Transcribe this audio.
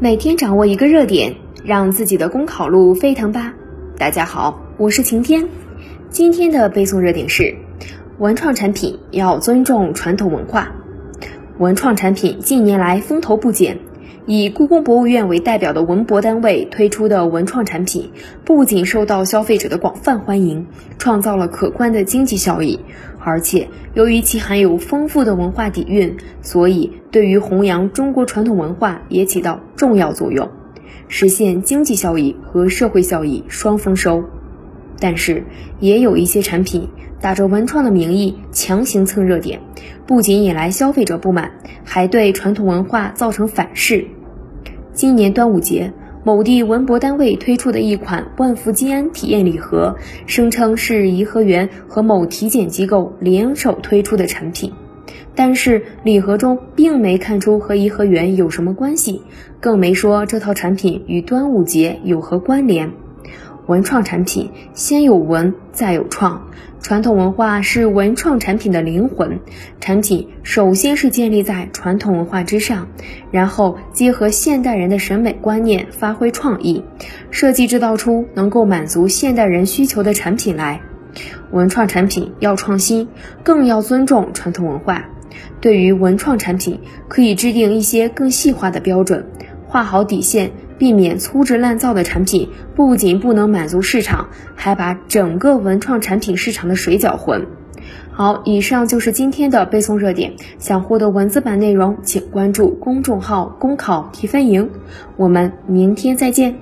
每天掌握一个热点，让自己的公考路飞腾吧！大家好，我是晴天。今天的背诵热点是：文创产品要尊重传统文化。文创产品近年来风头不减。以故宫博物院为代表的文博单位推出的文创产品，不仅受到消费者的广泛欢迎，创造了可观的经济效益，而且由于其含有丰富的文化底蕴，所以对于弘扬中国传统文化也起到重要作用，实现经济效益和社会效益双丰收。但是，也有一些产品打着文创的名义强行蹭热点，不仅引来消费者不满，还对传统文化造成反噬。今年端午节，某地文博单位推出的一款万福金安体验礼盒，声称是颐和园和某体检机构联手推出的产品，但是礼盒中并没看出和颐和园有什么关系，更没说这套产品与端午节有何关联。文创产品先有文，再有创。传统文化是文创产品的灵魂，产品首先是建立在传统文化之上，然后结合现代人的审美观念，发挥创意，设计制造出能够满足现代人需求的产品来。文创产品要创新，更要尊重传统文化。对于文创产品，可以制定一些更细化的标准，画好底线。避免粗制滥造的产品，不仅不能满足市场，还把整个文创产品市场的水搅浑。好，以上就是今天的背诵热点。想获得文字版内容，请关注公众号“公考提分营”。我们明天再见。